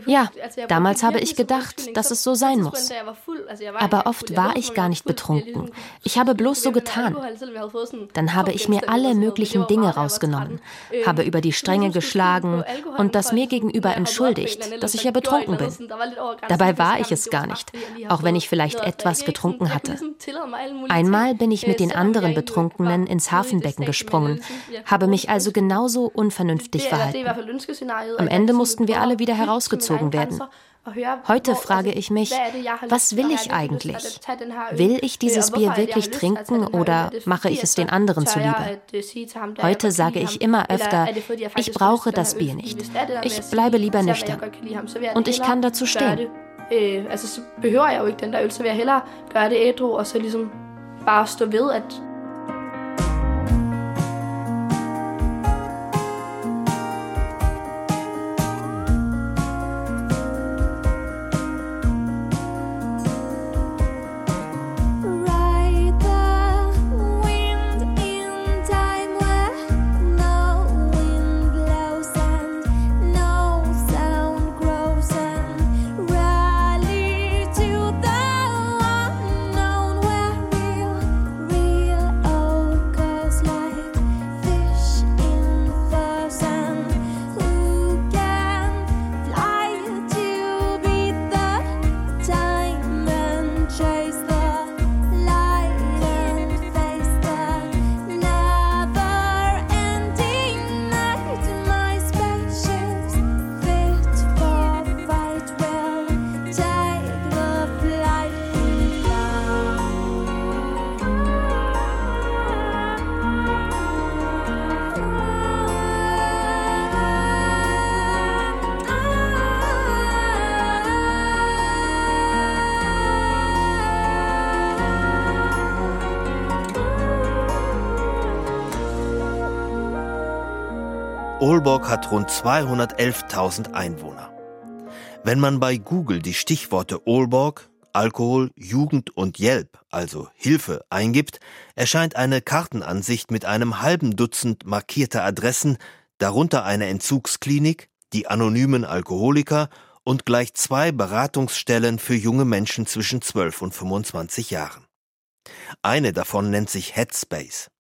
Ja, damals habe ich gedacht, dass es so sein muss. Aber oft war ich gar nicht betrunken. Ich habe bloß so getan. Dann habe ich mir alle möglichen Dinge rausgenommen, habe über die Stränge geschlagen und das mir gegenüber entschuldigt, dass ich ja betrunken bin. Dabei war ich es gar nicht, auch wenn ich vielleicht etwas getrunken hatte. Einmal bin ich mit den anderen Betrunkenen ins Hafenbecken gesprungen, habe mich also genauso unvernünftig verhalten. Am Ende mussten wir alle wieder herausgezogen werden. Heute frage ich mich, was will ich eigentlich? Will ich dieses Bier wirklich trinken oder mache ich es den anderen zuliebe? Heute sage ich immer öfter, ich brauche das Bier nicht. Ich bleibe lieber nüchtern. Und ich kann dazu stehen. Øh, altså, så behøver jeg jo ikke den der øl, så vil jeg hellere gøre det ædru, og så ligesom bare stå ved, at Aalborg hat rund 211.000 Einwohner. Wenn man bei Google die Stichworte Aalborg, Alkohol, Jugend und Yelp, also Hilfe, eingibt, erscheint eine Kartenansicht mit einem halben Dutzend markierter Adressen, darunter eine Entzugsklinik, die anonymen Alkoholiker und gleich zwei Beratungsstellen für junge Menschen zwischen 12 und 25 Jahren. Eine davon nennt sich Headspace.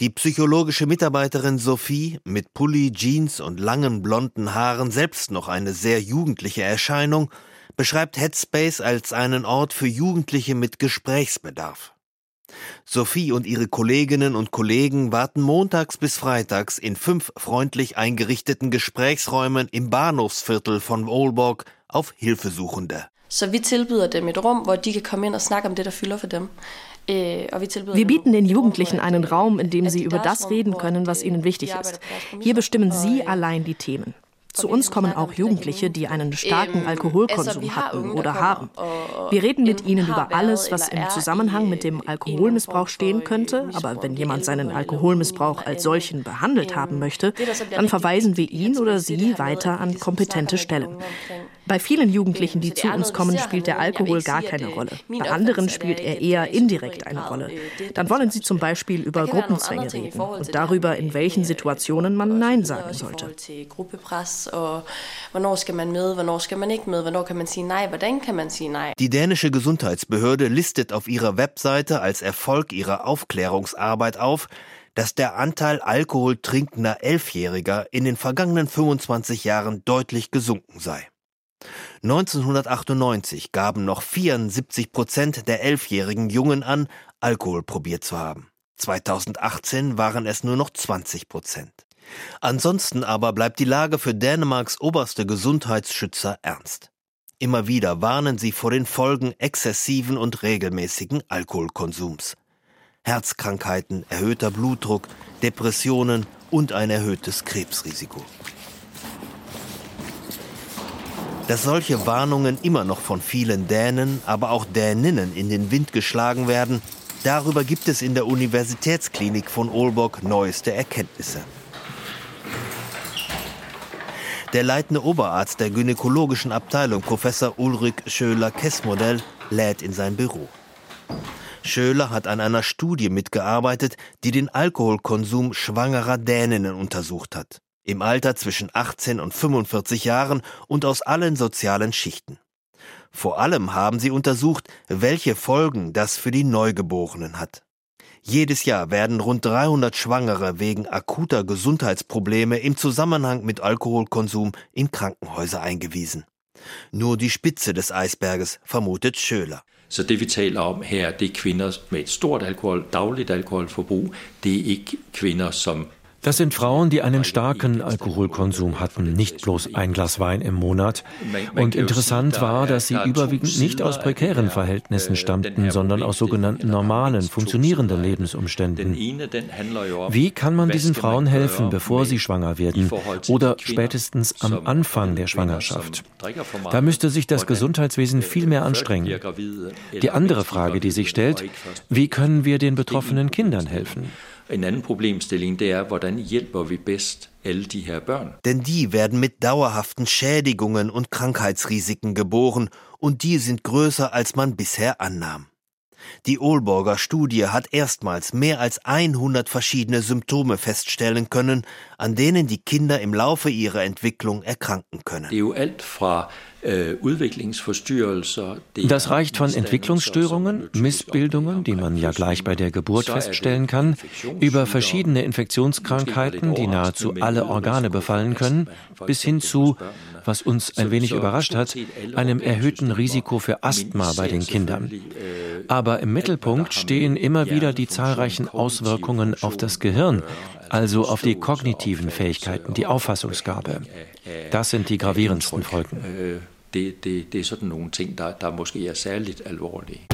Die psychologische Mitarbeiterin Sophie, mit Pulli, Jeans und langen blonden Haaren, selbst noch eine sehr jugendliche Erscheinung, beschreibt Headspace als einen Ort für Jugendliche mit Gesprächsbedarf. Sophie und ihre Kolleginnen und Kollegen warten montags bis freitags in fünf freundlich eingerichteten Gesprächsräumen im Bahnhofsviertel von Aalborg auf Hilfesuchende. Så vi tilbyder dem et rum, hvor de kan komme ind og snakke om det, dem. Wir bieten den Jugendlichen einen Raum, in dem sie über das reden können, was ihnen wichtig ist. Hier bestimmen sie allein die Themen. Zu uns kommen auch Jugendliche, die einen starken Alkoholkonsum hatten oder haben. Wir reden mit ihnen über alles, was im Zusammenhang mit dem Alkoholmissbrauch stehen könnte. Aber wenn jemand seinen Alkoholmissbrauch als solchen behandelt haben möchte, dann verweisen wir ihn oder sie weiter an kompetente Stellen. Bei vielen Jugendlichen, die zu uns kommen, spielt der Alkohol gar keine Rolle. Bei anderen spielt er eher indirekt eine Rolle. Dann wollen sie zum Beispiel über Gruppenzwänge reden und darüber, in welchen Situationen man Nein sagen sollte. nej. Die dänische Gesundheitsbehörde listet auf ihrer Webseite als Erfolg ihrer Aufklärungsarbeit auf, dass der Anteil alkoholtrinkender Elfjähriger in den vergangenen 25 Jahren deutlich gesunken sei. 1998 gaben noch 74 Prozent der elfjährigen Jungen an, Alkohol probiert zu haben. 2018 waren es nur noch 20 Prozent. Ansonsten aber bleibt die Lage für Dänemarks oberste Gesundheitsschützer ernst. Immer wieder warnen sie vor den Folgen exzessiven und regelmäßigen Alkoholkonsums. Herzkrankheiten, erhöhter Blutdruck, Depressionen und ein erhöhtes Krebsrisiko. Dass solche Warnungen immer noch von vielen Dänen, aber auch Däninnen in den Wind geschlagen werden, darüber gibt es in der Universitätsklinik von Aalborg neueste Erkenntnisse. Der leitende Oberarzt der gynäkologischen Abteilung, Professor Ulrich Schöler-Kessmodell, lädt in sein Büro. Schöler hat an einer Studie mitgearbeitet, die den Alkoholkonsum schwangerer Däninnen untersucht hat im Alter zwischen 18 und 45 Jahren und aus allen sozialen Schichten. Vor allem haben sie untersucht, welche Folgen das für die Neugeborenen hat. Jedes Jahr werden rund 300 Schwangere wegen akuter Gesundheitsprobleme im Zusammenhang mit Alkoholkonsum in Krankenhäuser eingewiesen. Nur die Spitze des Eisberges vermutet Schöler. Så det vi taler om her, det er kvinder med et stort alkohol, dagligt alkoholforbrug. Det er ikke kvinder, som das sind Frauen, die einen starken Alkoholkonsum hatten, nicht bloß ein Glas Wein im Monat. Und interessant war, dass sie überwiegend nicht aus prekären Verhältnissen stammten, sondern aus sogenannten normalen, funktionierenden Lebensumständen. Wie kann man diesen Frauen helfen, bevor sie schwanger werden oder spätestens am Anfang der Schwangerschaft? Da müsste sich das Gesundheitswesen viel mehr anstrengen. Die andere Frage, die sich stellt, wie können wir den betroffenen Kindern helfen? En anden problemstilling, det er, hvordan hjælper vi bedst alle de her børn? Denn die werden mit dauerhaften Schädigungen und Krankheitsrisiken geboren und die sind größer, als man bisher annahm. Die Ohlborger Studie hat erstmals mehr als 100 verschiedene Symptome feststellen können, an denen die Kinder im Laufe ihrer Entwicklung erkranken können. Äh, das reicht von Entwicklungsstörungen, Missbildungen, die man ja gleich bei der Geburt feststellen kann, über verschiedene Infektionskrankheiten, die nahezu alle Organe befallen können, bis hin zu, was uns ein wenig überrascht hat, einem erhöhten Risiko für Asthma bei den Kindern. Äh, Aber im Mittelpunkt stehen immer wieder die zahlreichen Auswirkungen auf das Gehirn, also auf die kognitiven Fähigkeiten, die Auffassungsgabe. Das sind die gravierendsten Folgen. Det, det, det er sådan nogle ting, der, der måske er særligt alvorlige.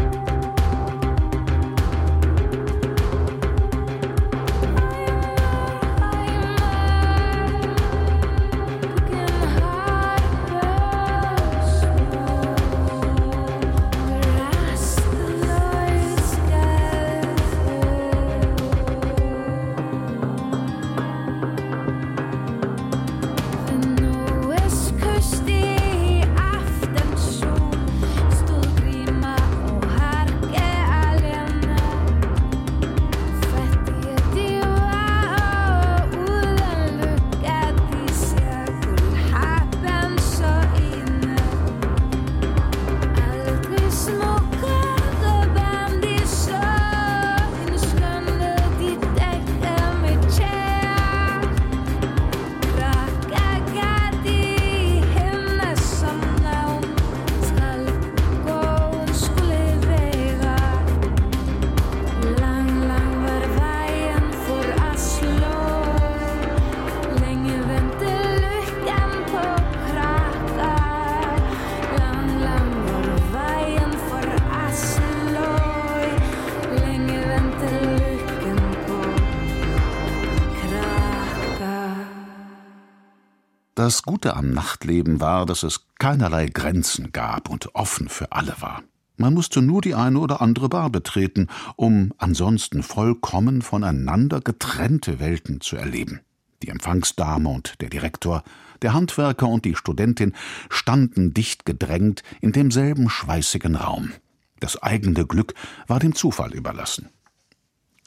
Gute am Nachtleben war, dass es keinerlei Grenzen gab und offen für alle war. Man musste nur die eine oder andere Bar betreten, um ansonsten vollkommen voneinander getrennte Welten zu erleben. Die Empfangsdame und der Direktor, der Handwerker und die Studentin standen dicht gedrängt in demselben schweißigen Raum. Das eigene Glück war dem Zufall überlassen.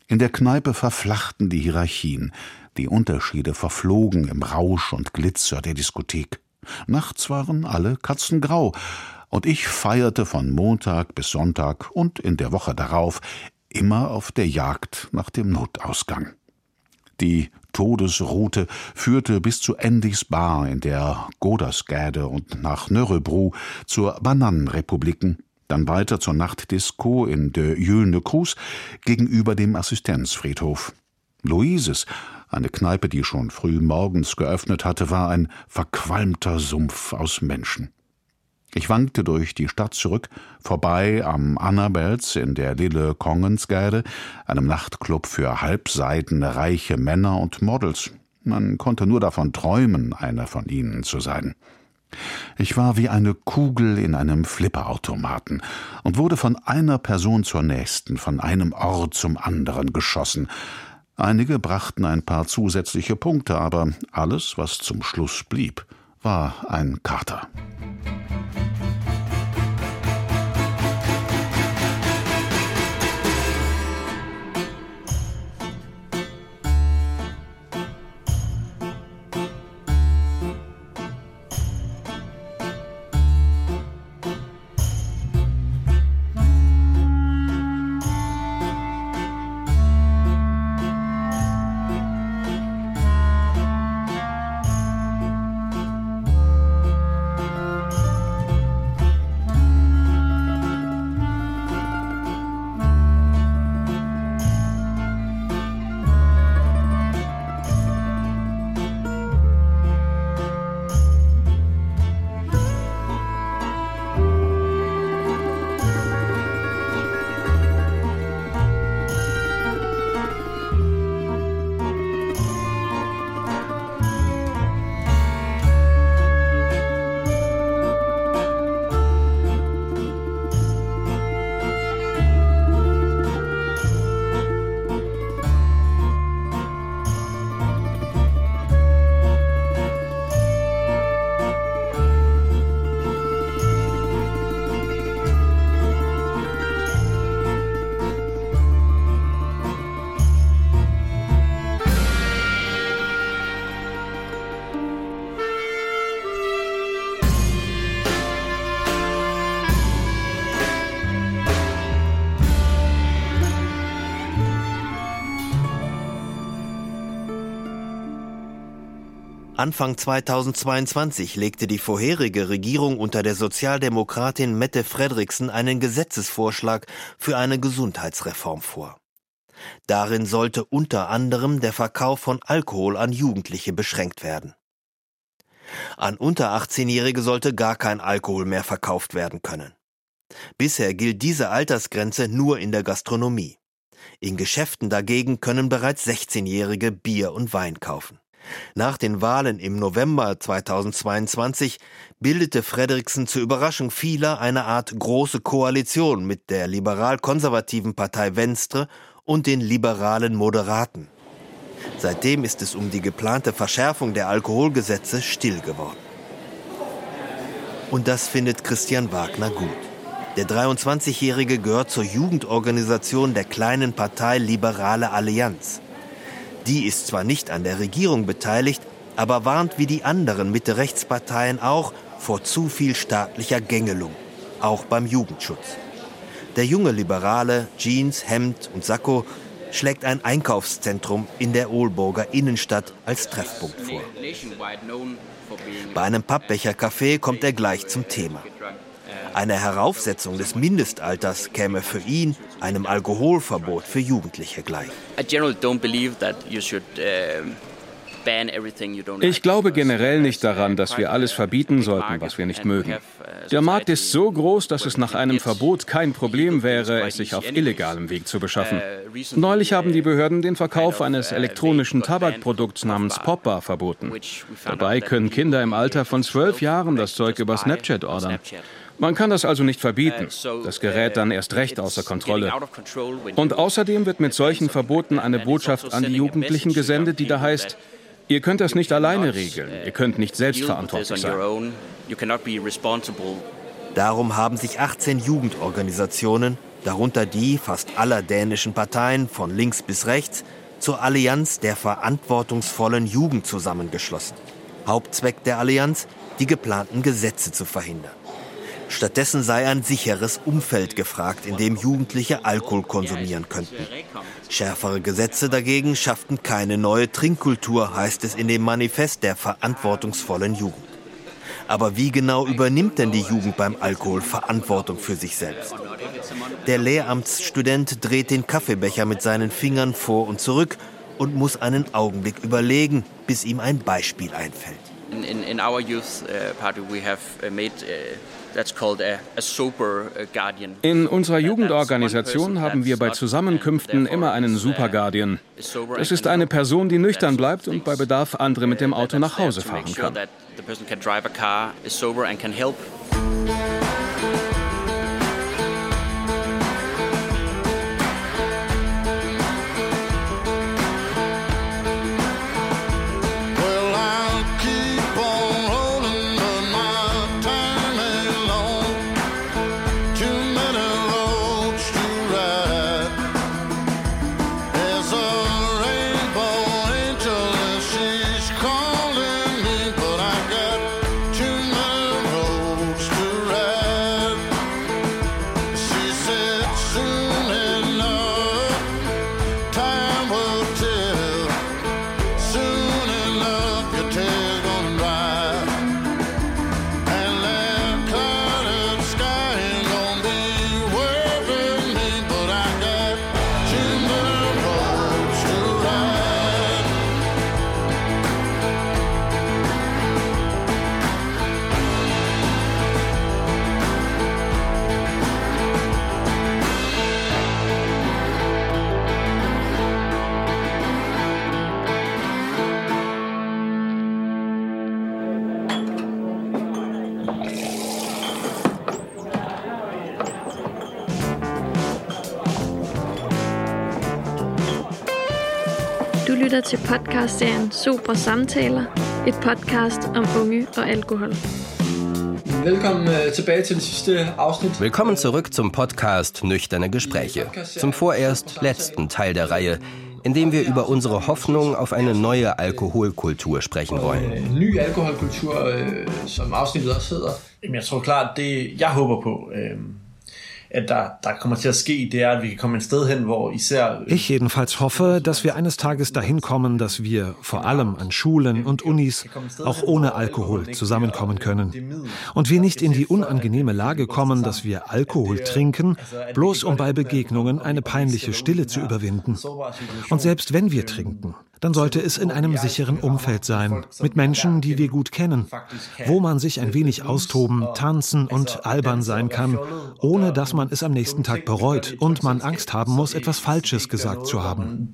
In der Kneipe verflachten die Hierarchien, die Unterschiede verflogen im Rausch und Glitzer der Diskothek. Nachts waren alle katzengrau, und ich feierte von Montag bis Sonntag und in der Woche darauf immer auf der Jagd nach dem Notausgang. Die Todesroute führte bis zu Endis Bar in der Godersgade und nach Nörrebro zur Bananenrepubliken, dann weiter zur Nachtdisco in de Jülne Cruz gegenüber dem Assistenzfriedhof. Luises, eine Kneipe, die schon früh morgens geöffnet hatte, war ein verqualmter Sumpf aus Menschen. Ich wankte durch die Stadt zurück, vorbei am Annabels in der Lille Kongensgade, einem Nachtclub für halbseidene reiche Männer und Models. Man konnte nur davon träumen, einer von ihnen zu sein. Ich war wie eine Kugel in einem Flipperautomaten und wurde von einer Person zur nächsten, von einem Ort zum anderen geschossen. Einige brachten ein paar zusätzliche Punkte, aber alles, was zum Schluss blieb, war ein Kater. Anfang 2022 legte die vorherige Regierung unter der Sozialdemokratin Mette Frederiksen einen Gesetzesvorschlag für eine Gesundheitsreform vor. Darin sollte unter anderem der Verkauf von Alkohol an Jugendliche beschränkt werden. An unter 18-Jährige sollte gar kein Alkohol mehr verkauft werden können. Bisher gilt diese Altersgrenze nur in der Gastronomie. In Geschäften dagegen können bereits 16-Jährige Bier und Wein kaufen. Nach den Wahlen im November 2022 bildete Frederiksen zur Überraschung vieler eine Art große Koalition mit der liberal-konservativen Partei Venstre und den liberalen Moderaten. Seitdem ist es um die geplante Verschärfung der Alkoholgesetze still geworden. Und das findet Christian Wagner gut. Der 23-Jährige gehört zur Jugendorganisation der kleinen Partei Liberale Allianz. Die ist zwar nicht an der Regierung beteiligt, aber warnt wie die anderen Mitte-Rechtsparteien auch vor zu viel staatlicher Gängelung, auch beim Jugendschutz. Der junge Liberale, Jeans, Hemd und Sakko, schlägt ein Einkaufszentrum in der Ohlburger Innenstadt als Treffpunkt vor. Bei einem Pappbecher-Café kommt er gleich zum Thema. Eine Heraufsetzung des Mindestalters käme für ihn einem Alkoholverbot für Jugendliche gleich. Ich glaube generell nicht daran, dass wir alles verbieten sollten, was wir nicht mögen. Der Markt ist so groß, dass es nach einem Verbot kein Problem wäre, es sich auf illegalem Weg zu beschaffen. Neulich haben die Behörden den Verkauf eines elektronischen Tabakprodukts namens Popper verboten. Dabei können Kinder im Alter von zwölf Jahren das Zeug über Snapchat ordern. Man kann das also nicht verbieten. Das gerät dann erst recht außer Kontrolle. Und außerdem wird mit solchen Verboten eine Botschaft an die Jugendlichen gesendet, die da heißt, ihr könnt das nicht alleine regeln, ihr könnt nicht selbstverantwortlich sein. Darum haben sich 18 Jugendorganisationen, darunter die fast aller dänischen Parteien von links bis rechts, zur Allianz der verantwortungsvollen Jugend zusammengeschlossen. Hauptzweck der Allianz, die geplanten Gesetze zu verhindern. Stattdessen sei ein sicheres Umfeld gefragt, in dem Jugendliche Alkohol konsumieren könnten. Schärfere Gesetze dagegen schafften keine neue Trinkkultur, heißt es in dem Manifest der verantwortungsvollen Jugend. Aber wie genau übernimmt denn die Jugend beim Alkohol Verantwortung für sich selbst? Der Lehramtsstudent dreht den Kaffeebecher mit seinen Fingern vor und zurück und muss einen Augenblick überlegen, bis ihm ein Beispiel einfällt. In, in, in our youth uh, party we have uh, made uh in unserer Jugendorganisation haben wir bei Zusammenkünften immer einen Super Guardian. Das ist eine Person, die nüchtern bleibt und bei Bedarf andere mit dem Auto nach Hause fahren kann. Lytter til podcastserien Super Samtaler, et podcast om unge og alkohol. Willkommen tilbage til det sidste afsnit. Willkommen zurück zum Podcast Nüchterne Gespräche, zum vorerst letzten Teil der Reihe, in dem wir über unsere Hoffnung auf eine neue Alkoholkultur sprechen wollen. En ny alkoholkultur, øh, som afsnittet også hedder. Jeg tror klart, det jeg håber på, øh, at der, der kommer til at ske, det er, at vi kan komme et sted hen, hvor især... Ich jedenfalls hoffe, dass wir eines Tages dahin kommen, dass wir vor allem an Schulen und Unis auch ohne Alkohol zusammenkommen können. Und wir nicht in die unangenehme Lage kommen, dass wir Alkohol trinken, bloß um bei Begegnungen eine peinliche Stille zu überwinden. Und selbst wenn wir trinken, dann sollte es in einem sicheren Umfeld sein, mit Menschen, die wir gut kennen, wo man sich ein wenig austoben, tanzen und albern sein kann, ohne dass man es am nächsten Tag bereut und man Angst haben muss, etwas Falsches gesagt zu haben.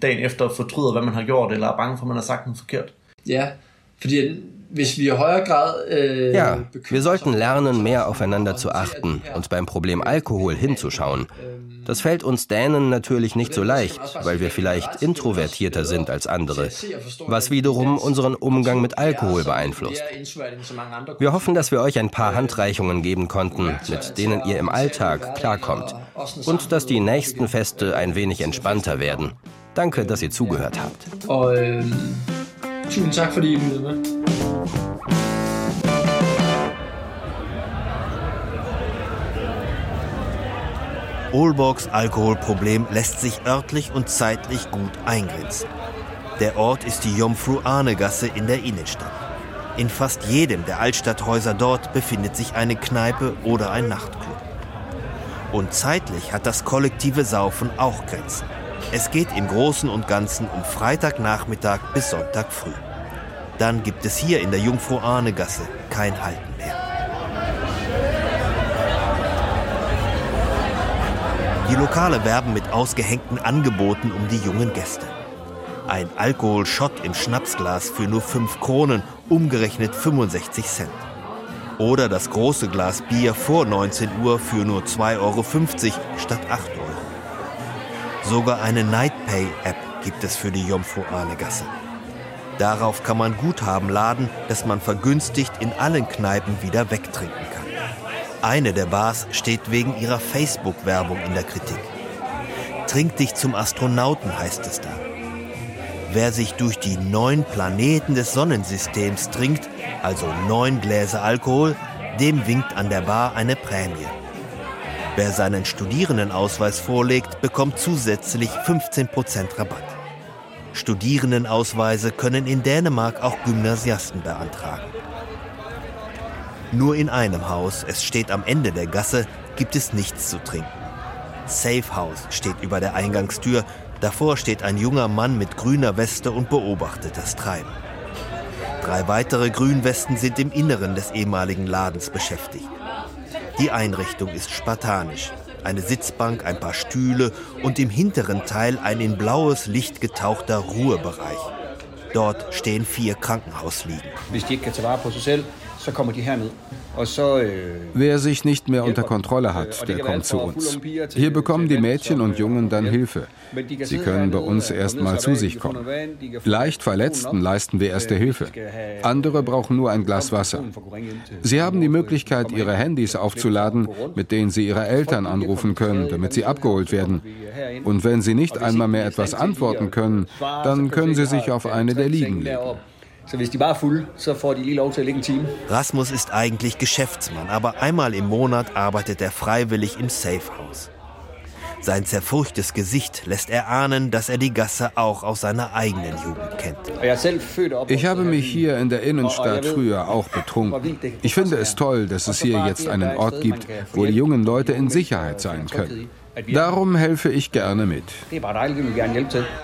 Ja, fordi Äh, ja, wir sollten lernen, mehr aufeinander zu achten und beim Problem Alkohol hinzuschauen. Das fällt uns Dänen natürlich nicht so leicht, weil wir vielleicht introvertierter sind als andere, was wiederum unseren Umgang mit Alkohol beeinflusst. Wir hoffen, dass wir euch ein paar Handreichungen geben konnten, mit denen ihr im Alltag klarkommt und dass die nächsten Feste ein wenig entspannter werden. Danke, dass ihr zugehört habt. Tusind tak, fordi I med. Olborgs Alkoholproblem lässt sich örtlich und zeitlich gut eingrenzen. Der Ort ist die Jomfru-Arne-Gasse in der Innenstadt. In fast jedem der Altstadthäuser dort befindet sich eine Kneipe oder ein Nachtclub. Und zeitlich hat das kollektive Saufen auch Grenzen. Es geht im Großen und Ganzen um Freitagnachmittag bis Sonntag früh. Dann gibt es hier in der Jungfrau-Arne-Gasse kein Halten mehr. Die Lokale werben mit ausgehängten Angeboten um die jungen Gäste. Ein Alkoholschott im Schnapsglas für nur 5 Kronen, umgerechnet 65 Cent. Oder das große Glas Bier vor 19 Uhr für nur 2,50 Euro statt 8 Euro. Sogar eine Nightpay-App gibt es für die Jomfru-Arne-Gasse. Darauf kann man Guthaben laden, das man vergünstigt in allen Kneipen wieder wegtrinken kann. Eine der Bars steht wegen ihrer Facebook-Werbung in der Kritik. Trink dich zum Astronauten heißt es da. Wer sich durch die neun Planeten des Sonnensystems trinkt, also neun Gläser Alkohol, Dem winkt an der Bar eine Prämie. Wer seinen Studierendenausweis vorlegt, bekommt zusätzlich 15% Rabatt. Studierendenausweise können in Dänemark auch Gymnasiasten beantragen. Nur in einem Haus, es steht am Ende der Gasse, gibt es nichts zu trinken. Safe House steht über der Eingangstür. Davor steht ein junger Mann mit grüner Weste und beobachtet das Treiben. Drei weitere Grünwesten sind im Inneren des ehemaligen Ladens beschäftigt. Die Einrichtung ist spartanisch. Eine Sitzbank, ein paar Stühle und im hinteren Teil ein in blaues Licht getauchter Ruhebereich. Dort stehen vier Krankenhausliegen. Wer sich nicht mehr unter Kontrolle hat, der kommt zu uns. Hier bekommen die Mädchen und Jungen dann Hilfe. Sie können bei uns erst mal zu sich kommen. Leicht Verletzten leisten wir erste Hilfe. Andere brauchen nur ein Glas Wasser. Sie haben die Möglichkeit, ihre Handys aufzuladen, mit denen sie ihre Eltern anrufen können, damit sie abgeholt werden. Und wenn sie nicht einmal mehr etwas antworten können, dann können sie sich auf eine der Liegen legen. Så hvis de bare er fulde, så får de lige lov til at ligge en time. Rasmus ist eigentlich Geschäftsmann, aber einmal im Monat arbeitet er freiwillig im Safehouse. Sein zerfurchtes Gesicht lässt erahnen, dass er die Gasse auch aus seiner eigenen Jugend kennt. Ich habe mich hier in der Innenstadt früher auch betrunken. Ich finde es toll, dass es hier jetzt einen Ort gibt, wo die jungen Leute in Sicherheit sein können. Darum helfe ich gerne mit.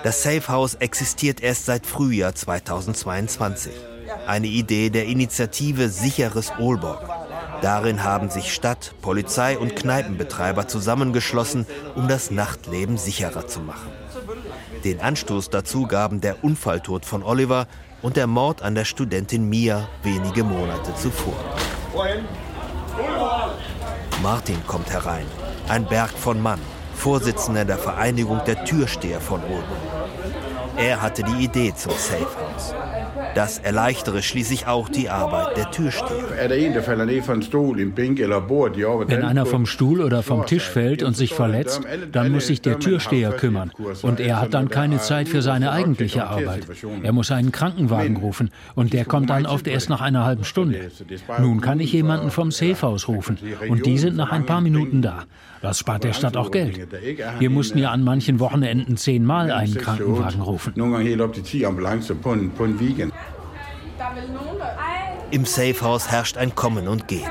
Das Safe House existiert erst seit Frühjahr 2022. Eine Idee der Initiative Sicheres Ohlborg. Darin haben sich Stadt, Polizei und Kneipenbetreiber zusammengeschlossen, um das Nachtleben sicherer zu machen. Den Anstoß dazu gaben der Unfalltod von Oliver und der Mord an der Studentin Mia wenige Monate zuvor. Martin kommt herein, ein Berg von Mann, Vorsitzender der Vereinigung der Türsteher von Olden. Er hatte die Idee zum Safe House. Das erleichtere schließlich auch die Arbeit der Türsteher. Wenn einer vom Stuhl oder vom Tisch fällt und sich verletzt, dann muss sich der Türsteher kümmern. Und er hat dann keine Zeit für seine eigentliche Arbeit. Er muss einen Krankenwagen rufen und der kommt dann oft erst nach einer halben Stunde. Nun kann ich jemanden vom Safehouse rufen und die sind nach ein paar Minuten da. Das spart der Stadt auch Geld. Wir mussten ja an manchen Wochenenden zehnmal einen Krankenwagen rufen. Im Safehouse herrscht ein Kommen und Gehen.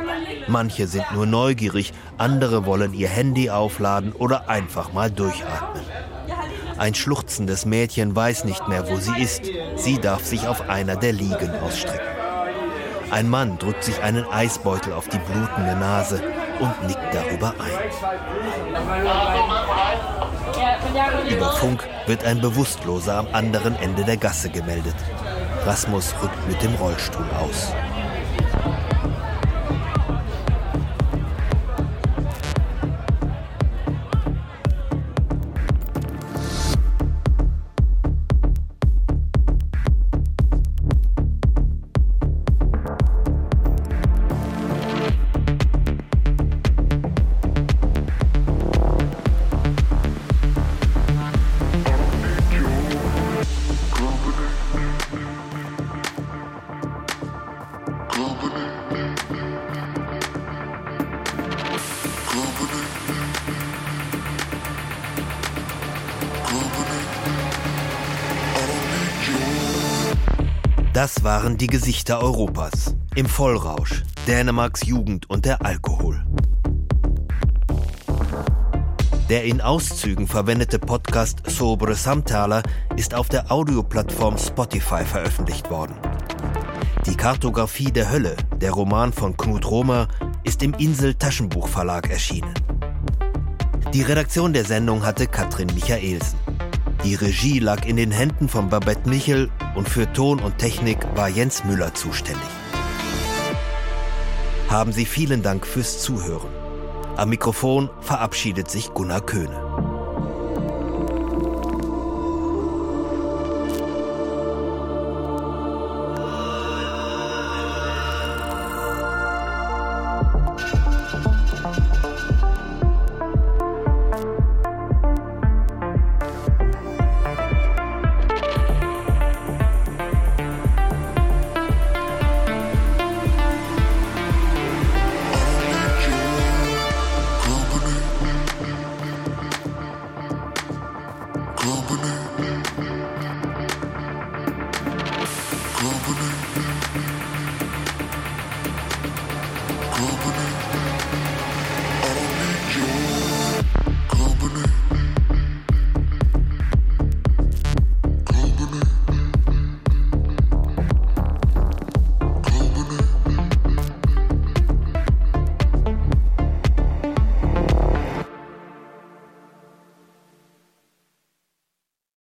Manche sind nur neugierig, andere wollen ihr Handy aufladen oder einfach mal durchatmen. Ein schluchzendes Mädchen weiß nicht mehr, wo sie ist. Sie darf sich auf einer der Liegen ausstrecken. Ein Mann drückt sich einen Eisbeutel auf die blutende Nase und nickt darüber ein. Über Funk wird ein Bewusstloser am anderen Ende der Gasse gemeldet. Rasmus rückt mit dem Rollstuhl aus. Das waren die Gesichter Europas. Im Vollrausch. Dänemarks Jugend und der Alkohol. Der in Auszügen verwendete Podcast Sobre Samtaler ist auf der Audioplattform Spotify veröffentlicht worden. Die Kartografie der Hölle, der Roman von Knut Romer, ist im Insel Taschenbuch Verlag erschienen. Die Redaktion der Sendung hatte Katrin Michaelsen. Die Regie lag in den Händen von Babette Michel und für Ton und Technik war Jens Müller zuständig. Haben Sie vielen Dank fürs Zuhören. Am Mikrofon verabschiedet sich Gunnar Köhne.